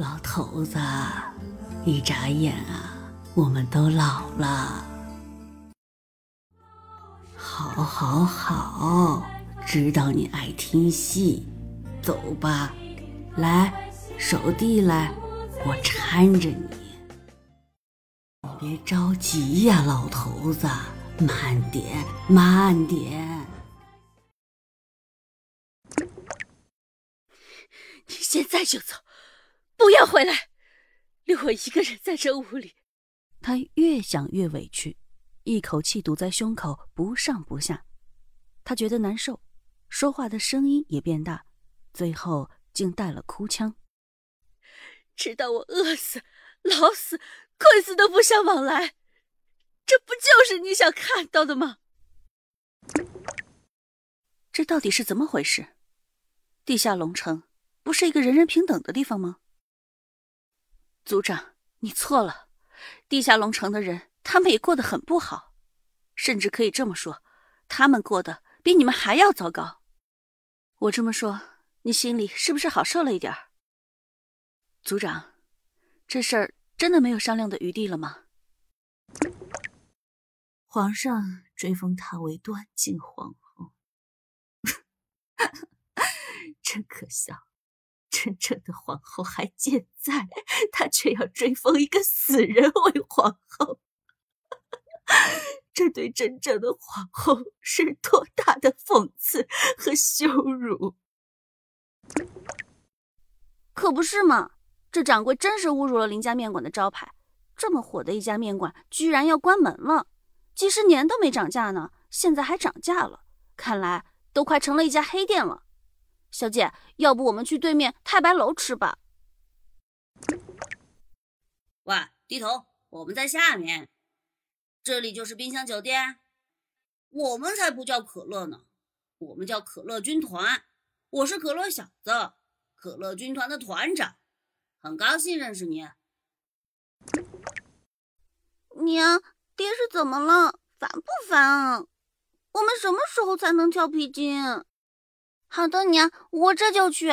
老头子，一眨眼啊，我们都老了。好，好，好，知道你爱听戏，走吧，来，手递来，我搀着你。你别着急呀，老头子，慢点，慢点。你现在就走，不要回来，留我一个人在这屋里。他越想越委屈，一口气堵在胸口，不上不下。他觉得难受，说话的声音也变大，最后竟带了哭腔。直到我饿死、老死、困死都不相往来，这不就是你想看到的吗？这到底是怎么回事？地下龙城不是一个人人平等的地方吗？族长，你错了。地下龙城的人，他们也过得很不好，甚至可以这么说，他们过得比你们还要糟糕。我这么说，你心里是不是好受了一点儿？族长，这事儿真的没有商量的余地了吗？皇上追封她为端静皇后，真可笑！真正的皇后还健在，他却要追封一个死人为皇后，这对真正的皇后是多大的讽刺和羞辱！可不是嘛！这掌柜真是侮辱了林家面馆的招牌。这么火的一家面馆，居然要关门了！几十年都没涨价呢，现在还涨价了，看来都快成了一家黑店了。小姐，要不我们去对面太白楼吃吧？喂，低头，我们在下面，这里就是冰箱酒店。我们才不叫可乐呢，我们叫可乐军团。我是可乐小子，可乐军团的团长，很高兴认识你。娘，爹是怎么了？烦不烦啊？我们什么时候才能跳皮筋？好的，娘，我这就去。